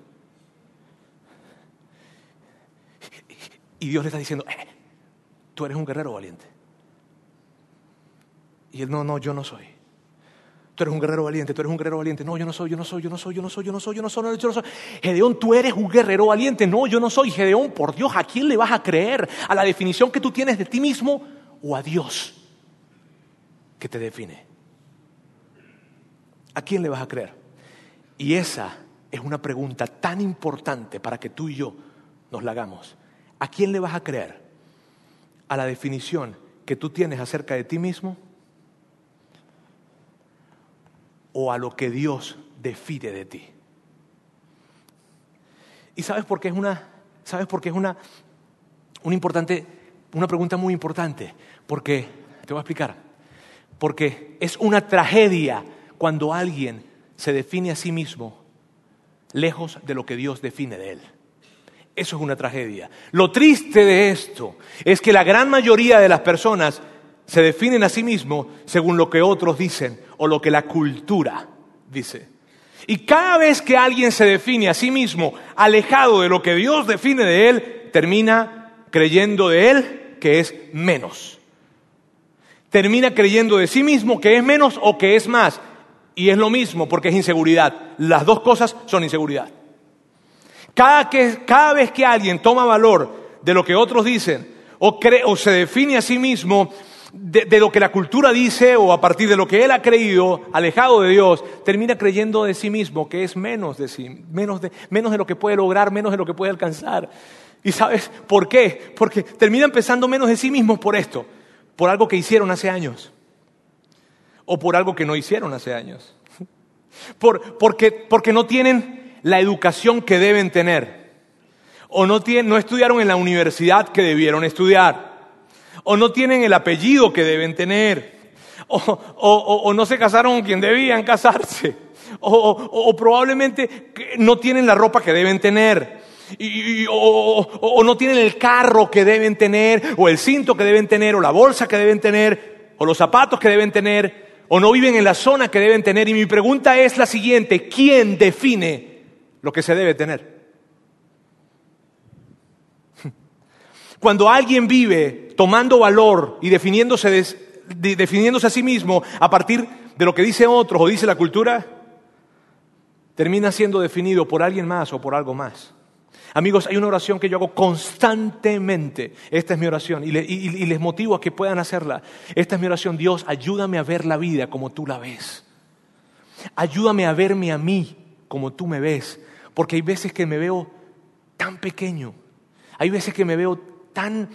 Y Dios le está diciendo, eh, tú eres un guerrero valiente. Y él, no, no, yo no soy. Tú eres un guerrero valiente, tú eres un guerrero valiente. No, yo no soy, yo no soy, yo no soy, yo no soy, yo no soy, yo no soy, yo no soy. Gedeón, tú eres un guerrero valiente. No, yo no soy. Gedeón, por Dios, ¿a quién le vas a creer? ¿A la definición que tú tienes de ti mismo o a Dios que te define? ¿A quién le vas a creer? Y esa es una pregunta tan importante para que tú y yo nos la hagamos. ¿A quién le vas a creer? ¿A la definición que tú tienes acerca de ti mismo? O a lo que Dios define de ti? ¿Y sabes por qué es una, sabes por qué es una, una importante, una pregunta muy importante? Porque, te voy a explicar, porque es una tragedia cuando alguien se define a sí mismo lejos de lo que Dios define de él. Eso es una tragedia. Lo triste de esto es que la gran mayoría de las personas se definen a sí mismos según lo que otros dicen o lo que la cultura dice. Y cada vez que alguien se define a sí mismo alejado de lo que Dios define de él, termina creyendo de él que es menos. Termina creyendo de sí mismo que es menos o que es más. Y es lo mismo porque es inseguridad. Las dos cosas son inseguridad. Cada, que, cada vez que alguien toma valor de lo que otros dicen o, se define a sí mismo de, lo que la cultura dice o a partir de lo que él ha creído, alejado de Dios, termina creyendo de sí mismo que es menos de sí, menos de, menos de lo que puede lograr, menos de lo que puede alcanzar. ¿Y sabes por qué? Porque terminan pensando menos de sí mismos por esto, por algo que hicieron hace años o por algo que no hicieron hace años. Por, porque, porque no tienen la educación que deben tener o no, tienen, no estudiaron en la universidad que debieron estudiar o no tienen el apellido que deben tener, o, no se casaron con quien debían casarse, o, probablemente no tienen la ropa que deben tener. o, no tienen el carro que deben tener, o el cinto que deben tener, o la bolsa que deben tener, o los zapatos que deben tener, o no viven en la zona que deben tener. Y mi pregunta es la siguiente, ¿quién define lo que se debe tener? Cuando alguien vive tomando valor y definiéndose, a sí mismo a partir de lo que dicen otros o dice la cultura, termina siendo definido por alguien más o por algo más. Amigos, hay una oración que yo hago constantemente. Esta es mi oración y, y, les motivo a que puedan hacerla. Esta es mi oración. Dios, ayúdame a ver la vida como tú la ves. Ayúdame a verme a mí como tú me ves. Porque hay veces que me veo tan pequeño. Hay veces que me veo tan,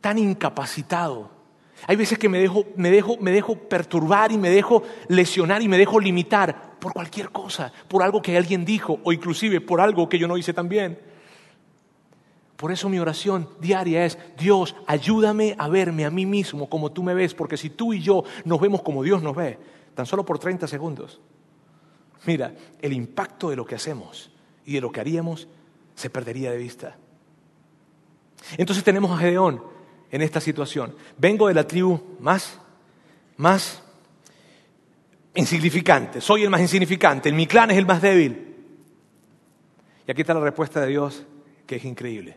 tan incapacitado. Hay veces que me dejo, me, dejo, me dejo perturbar y me dejo lesionar y me dejo limitar por cualquier cosa, por algo que alguien dijo o inclusive por algo que yo no hice tan bien. Por eso mi oración diaria es, Dios, ayúdame a verme a mí mismo como tú me ves, porque si tú y yo nos vemos como Dios nos ve, tan solo por 30 segundos, mira, el impacto de lo que hacemos y de lo que haríamos se perdería de vista. Entonces tenemos a Gedeón en esta situación. Vengo de la tribu más, más insignificante. Soy el más insignificante. mi clan es el más débil. Y aquí está la respuesta de Dios, que es increíble.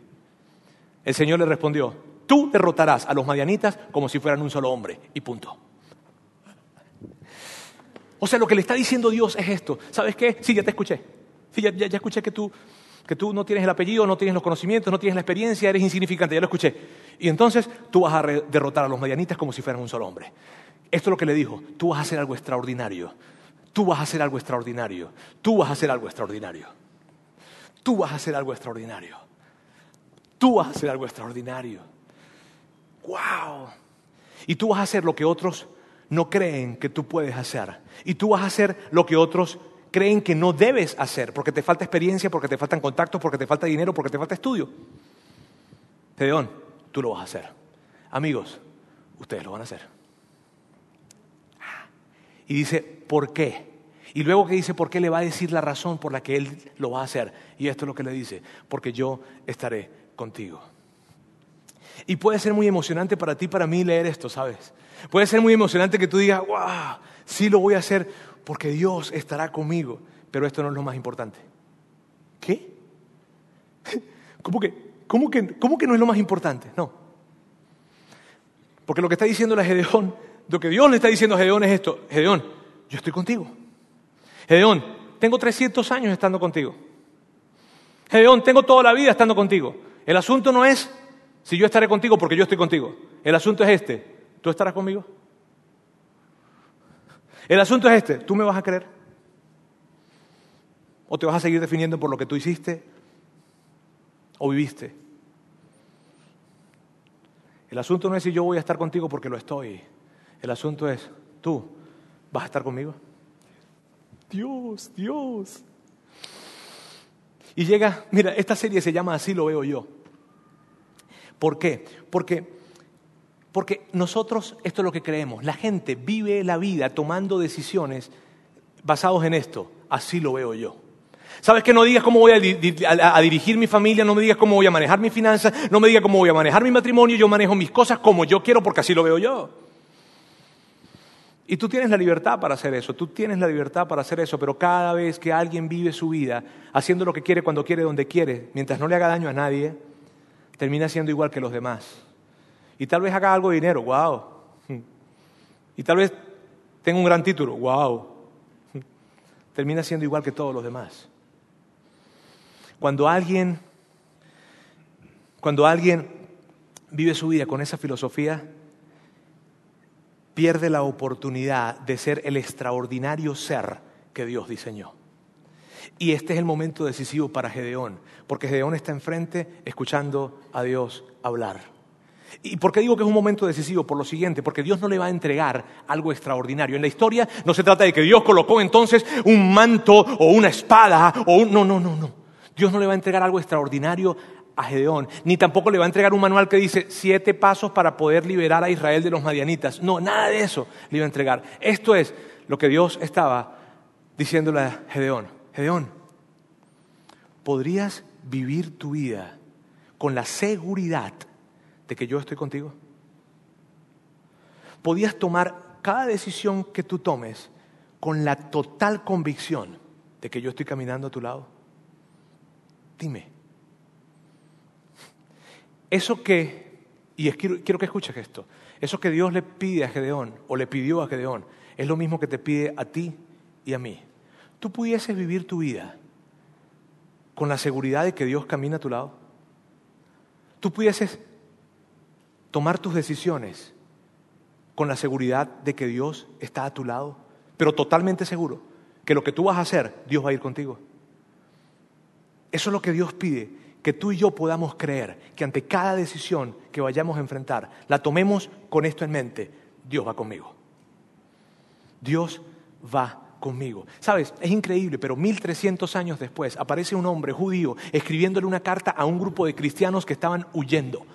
El Señor le respondió, tú derrotarás a los madianitas como si fueran un solo hombre. Y punto. O sea, lo que le está diciendo Dios es esto. ¿Sabes qué? Sí, ya te escuché. Sí, ya, ya escuché que tú que tú no tienes el apellido, no tienes los conocimientos, no tienes la experiencia, eres insignificante, ya lo escuché. Y entonces tú vas a derrotar a los medianitas como si fueran un solo hombre. Esto es lo que le dijo, tú vas a hacer algo extraordinario, tú vas a hacer algo extraordinario, tú vas a hacer algo extraordinario, tú vas a hacer algo extraordinario, tú vas a hacer algo extraordinario. ¡Wow! Y tú vas a hacer lo que otros no creen que tú puedes hacer. Y tú vas a hacer lo que otros creen que no debes hacer, porque te falta experiencia, porque te faltan contactos, porque te falta dinero, porque te falta estudio. Tedeón, tú lo vas a hacer. Amigos, ustedes lo van a hacer. Y dice, ¿por qué? Y luego que dice por qué le va a decir la razón por la que él lo va a hacer. Y esto es lo que le dice, porque yo estaré contigo. Y puede ser muy emocionante para ti, para mí leer esto, ¿sabes? Puede ser muy emocionante que tú digas, wow, sí lo voy a hacer porque Dios estará conmigo. Pero esto no es lo más importante. ¿Qué? ¿Cómo que, cómo que, cómo que no es lo más importante? No. Porque lo que está diciendo la Gedeón, lo que Dios le está diciendo a Gedeón es esto. Gedeón, yo estoy contigo. Gedeón, tengo 300 años estando contigo. Gedeón, tengo toda la vida estando contigo. El asunto no es si yo estaré contigo porque yo estoy contigo. El asunto es este. ¿Tú estarás conmigo? El asunto es este, ¿tú me vas a creer? ¿O te vas a seguir definiendo por lo que tú hiciste o viviste? El asunto no es si yo voy a estar contigo porque lo estoy. El asunto es, ¿tú vas a estar conmigo? Dios, Dios. Y llega, mira, esta serie se llama Así lo veo yo. ¿Por qué? Porque, porque nosotros, esto es lo que creemos, la gente vive la vida tomando decisiones basados en esto. Así lo veo yo. ¿Sabes que no digas cómo voy a, dirigir mi familia? No me digas cómo voy a manejar mis finanzas, no me digas cómo voy a manejar mi matrimonio, yo manejo mis cosas como yo quiero porque así lo veo yo. Y tú tienes la libertad para hacer eso, tú tienes la libertad para hacer eso, pero cada vez que alguien vive su vida haciendo lo que quiere, cuando quiere, donde quiere, mientras no le haga daño a nadie, termina siendo igual que los demás. Y tal vez haga algo de dinero, wow. Y tal vez tenga un gran título, wow. Termina siendo igual que todos los demás. Cuando alguien, cuando alguien vive su vida con esa filosofía, pierde la oportunidad de ser el extraordinario ser que Dios diseñó. Y este es el momento decisivo para Gedeón, porque Gedeón está enfrente escuchando a Dios hablar. ¿Y por qué digo que es un momento decisivo? Por lo siguiente, porque Dios no le va a entregar algo extraordinario. En la historia no se trata de que Dios colocó entonces un manto o una espada o un... No, no, no, no. Dios no le va a entregar algo extraordinario a Gedeón, ni tampoco le va a entregar un manual que dice siete pasos para poder liberar a Israel de los madianitas. No, nada de eso le iba a entregar. Esto es lo que Dios estaba diciéndole a Gedeón. Gedeón, ¿podrías vivir tu vida con la seguridad de que yo estoy contigo? ¿Podías tomar cada decisión que tú tomes con la total convicción de que yo estoy caminando a tu lado? Dime. Eso que, y quiero, quiero que escuches esto, eso que Dios le pide a Gedeón, o le pidió a Gedeón, es lo mismo que te pide a ti y a mí. Tú pudieses vivir tu vida con la seguridad de que Dios camina a tu lado. Tú pudieses tomar tus decisiones con la seguridad de que Dios está a tu lado, pero totalmente seguro que lo que tú vas a hacer, Dios va a ir contigo. Eso es lo que Dios pide, que tú y yo podamos creer que ante cada decisión que vayamos a enfrentar, la tomemos con esto en mente, Dios va conmigo. Dios va conmigo. Sabes, es increíble, pero 1300 años después aparece un hombre judío escribiéndole una carta a un grupo de cristianos que estaban huyendo.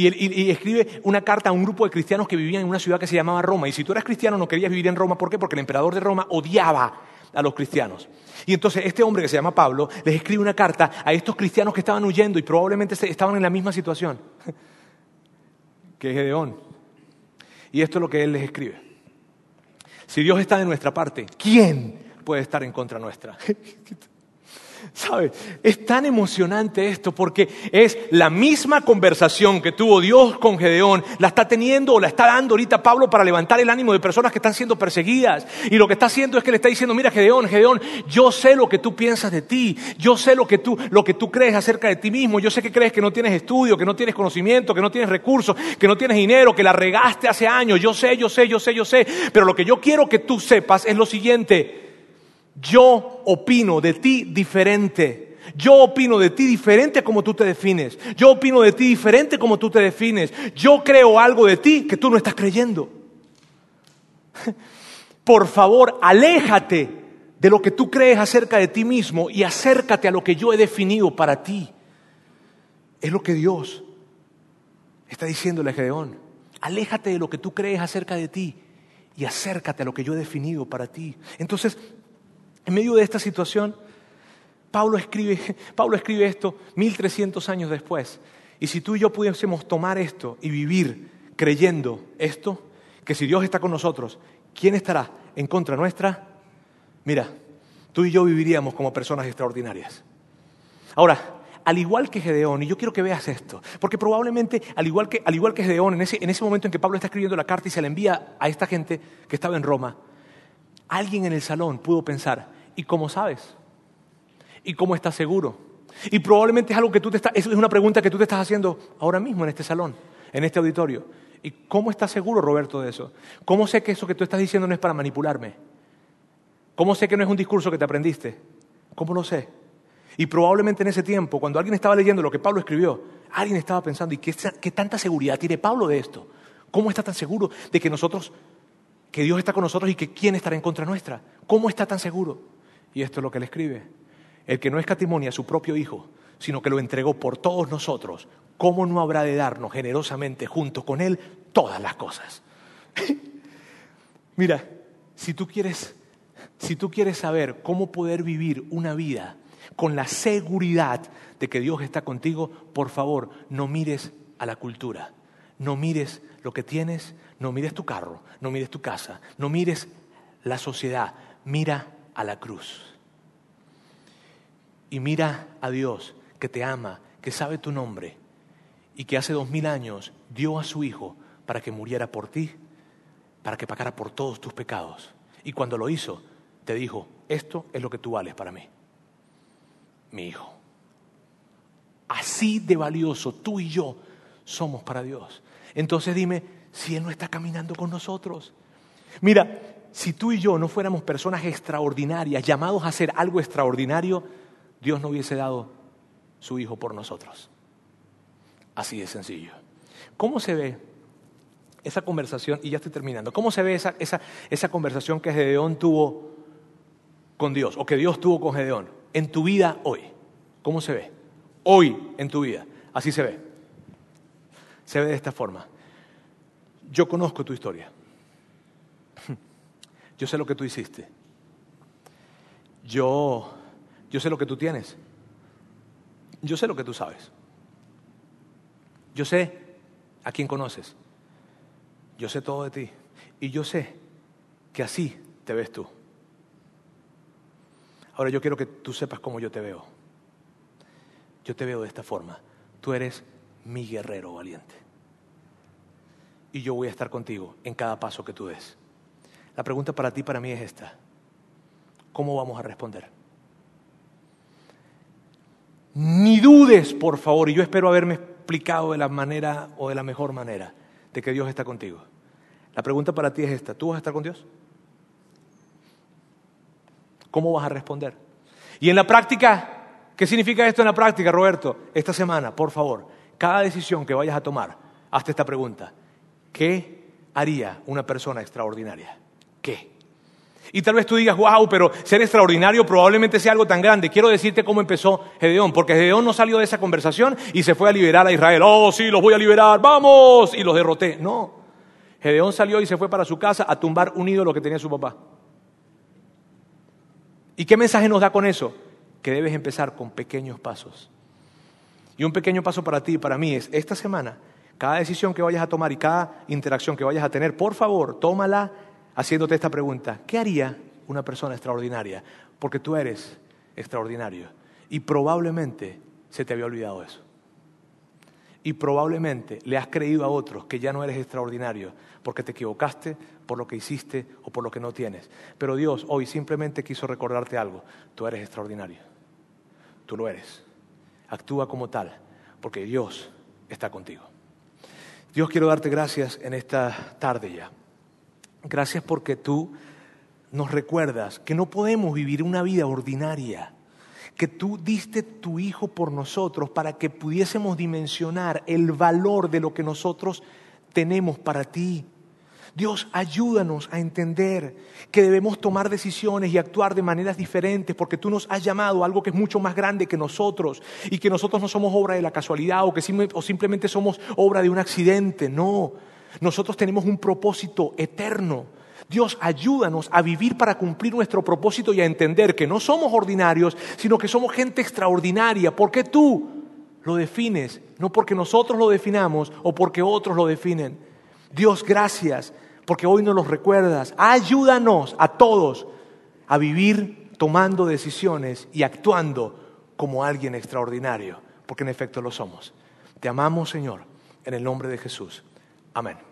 Y, escribe una carta a un grupo de cristianos que vivían en una ciudad que se llamaba Roma. Y si tú eras cristiano no querías vivir en Roma, ¿por qué? Porque el emperador de Roma odiaba a los cristianos. Y entonces este hombre que se llama Pablo les escribe una carta a estos cristianos que estaban huyendo y probablemente estaban en la misma situación que Gedeón. Y esto es lo que él les escribe. Si Dios está de nuestra parte, ¿quién puede estar en contra nuestra? ¿Sabes? Es tan emocionante esto porque es la misma conversación que tuvo Dios con Gedeón, la está teniendo o la está dando ahorita Pablo para levantar el ánimo de personas que están siendo perseguidas. Y lo que está haciendo es que le está diciendo, mira Gedeón, Gedeón, yo sé lo que tú piensas de ti, yo sé lo que tú, lo que tú crees acerca de ti mismo, yo sé que crees que no tienes estudio, que no tienes conocimiento, que no tienes recursos, que no tienes dinero, que la regaste hace años, yo sé, yo sé, yo sé, yo sé. Pero lo que yo quiero que tú sepas es lo siguiente. Yo opino de ti diferente. Yo opino de ti diferente como tú te defines. Yo opino de ti diferente como tú te defines. Yo creo algo de ti que tú no estás creyendo. Por favor, aléjate de lo que tú crees acerca de ti mismo y acércate a lo que yo he definido para ti. Es lo que Dios está diciéndole a Gedeón. Aléjate de lo que tú crees acerca de ti y acércate a lo que yo he definido para ti. Entonces, en medio de esta situación, Pablo escribe, Pablo escribe esto 1300 años después. Y si tú y yo pudiésemos tomar esto y vivir creyendo esto, que si Dios está con nosotros, ¿quién estará en contra nuestra? Mira, tú y yo viviríamos como personas extraordinarias. Ahora, al igual que Gedeón, y yo quiero que veas esto, porque probablemente, al igual que, al igual que Gedeón, en ese, en ese momento en que Pablo está escribiendo la carta y se la envía a esta gente que estaba en Roma, alguien en el salón pudo pensar, ¿Y cómo sabes? ¿Y cómo estás seguro? Y probablemente es algo que tú te estás, es una pregunta que tú te estás haciendo ahora mismo en este salón, en este auditorio. ¿Y cómo estás seguro, Roberto, de eso? ¿Cómo sé que eso que tú estás diciendo no es para manipularme? ¿Cómo sé que no es un discurso que te aprendiste? ¿Cómo lo sé? Y probablemente en ese tiempo, cuando alguien estaba leyendo lo que Pablo escribió, alguien estaba pensando, ¿y qué, qué tanta seguridad tiene Pablo de esto? ¿Cómo está tan seguro de que nosotros que Dios está con nosotros y que quién estará en contra nuestra. ¿Cómo está tan seguro? Y esto es lo que él escribe. El que no escatimonia a su propio Hijo, sino que lo entregó por todos nosotros, ¿cómo no habrá de darnos generosamente junto con Él todas las cosas? Mira, si tú quieres, si tú quieres saber cómo poder vivir una vida con la seguridad de que Dios está contigo, por favor, no mires a la cultura, no mires lo que tienes, no mires tu carro, no mires tu casa, no mires la sociedad, mira a la cruz. Y mira a Dios que te ama, que sabe tu nombre y que hace dos mil años dio a su Hijo para que muriera por ti, para que pagara por todos tus pecados. Y cuando lo hizo, te dijo, esto es lo que tú vales para mí, mi Hijo. Así de valioso tú y yo somos para Dios. Entonces dime, si Él no está caminando con nosotros. Mira, si tú y yo no fuéramos personas extraordinarias, llamados a hacer algo extraordinario, Dios no hubiese dado su Hijo por nosotros. Así de sencillo. ¿Cómo se ve esa conversación? Y ya estoy terminando. ¿Cómo se ve esa, esa, esa conversación que Gedeón tuvo con Dios o que Dios tuvo con Gedeón en tu vida hoy? ¿Cómo se ve? Hoy en tu vida. Así se ve. Se ve de esta forma. Yo conozco tu historia. Yo sé lo que tú hiciste. Yo, yo sé lo que tú tienes. Yo sé lo que tú sabes. Yo sé a quién conoces. Yo sé todo de ti. Y yo sé que así te ves tú. Ahora yo quiero que tú sepas cómo yo te veo. Yo te veo de esta forma. Tú eres mi guerrero valiente. Y yo voy a estar contigo en cada paso que tú des. La pregunta para ti, para mí es esta. ¿Cómo vamos a responder? Ni dudes, por favor, y yo espero haberme explicado de la manera o de la mejor manera de que Dios está contigo. La pregunta para ti es esta, ¿tú vas a estar con Dios? ¿Cómo vas a responder? Y en la práctica, ¿qué significa esto en la práctica, Roberto? Esta semana, por favor, cada decisión que vayas a tomar, hazte esta pregunta. ¿Qué haría una persona extraordinaria? Y tal vez tú digas, wow, pero ser extraordinario probablemente sea algo tan grande. Quiero decirte cómo empezó Gedeón, porque Gedeón no salió de esa conversación y se fue a liberar a Israel. Oh, sí, los voy a liberar, vamos, y los derroté. No, Gedeón salió y se fue para su casa a tumbar un ídolo que tenía su papá. ¿Y qué mensaje nos da con eso? Que debes empezar con pequeños pasos. Y un pequeño paso para ti y para mí es, esta semana, cada decisión que vayas a tomar y cada interacción que vayas a tener, por favor, tómala haciéndote esta pregunta. ¿Qué haría una persona extraordinaria? Porque tú eres extraordinario. Y probablemente se te había olvidado eso. Y probablemente le has creído a otros que ya no eres extraordinario porque te equivocaste por lo que hiciste o por lo que no tienes. Pero Dios hoy simplemente quiso recordarte algo. Tú eres extraordinario. Tú lo eres. Actúa como tal porque Dios está contigo. Dios quiero darte gracias en esta tarde ya. Gracias porque tú nos recuerdas que no podemos vivir una vida ordinaria, que tú diste tu Hijo por nosotros para que pudiésemos dimensionar el valor de lo que nosotros tenemos para ti. Dios, ayúdanos a entender que debemos tomar decisiones y actuar de maneras diferentes porque tú nos has llamado a algo que es mucho más grande que nosotros y que nosotros no somos obra de la casualidad o que o simplemente somos obra de un accidente. No, nosotros tenemos un propósito eterno. Dios, ayúdanos a vivir para cumplir nuestro propósito y a entender que no somos ordinarios, sino que somos gente extraordinaria, porque tú lo defines, no porque nosotros lo definamos o porque otros lo definen. Dios, gracias, porque hoy nos lo recuerdas. Ayúdanos a todos a vivir tomando decisiones y actuando como alguien extraordinario, porque en efecto lo somos. Te amamos, Señor, en el nombre de Jesús. Amén.